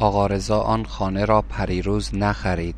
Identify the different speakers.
Speaker 1: آقا رضا آن خانه را پریروز نخرید.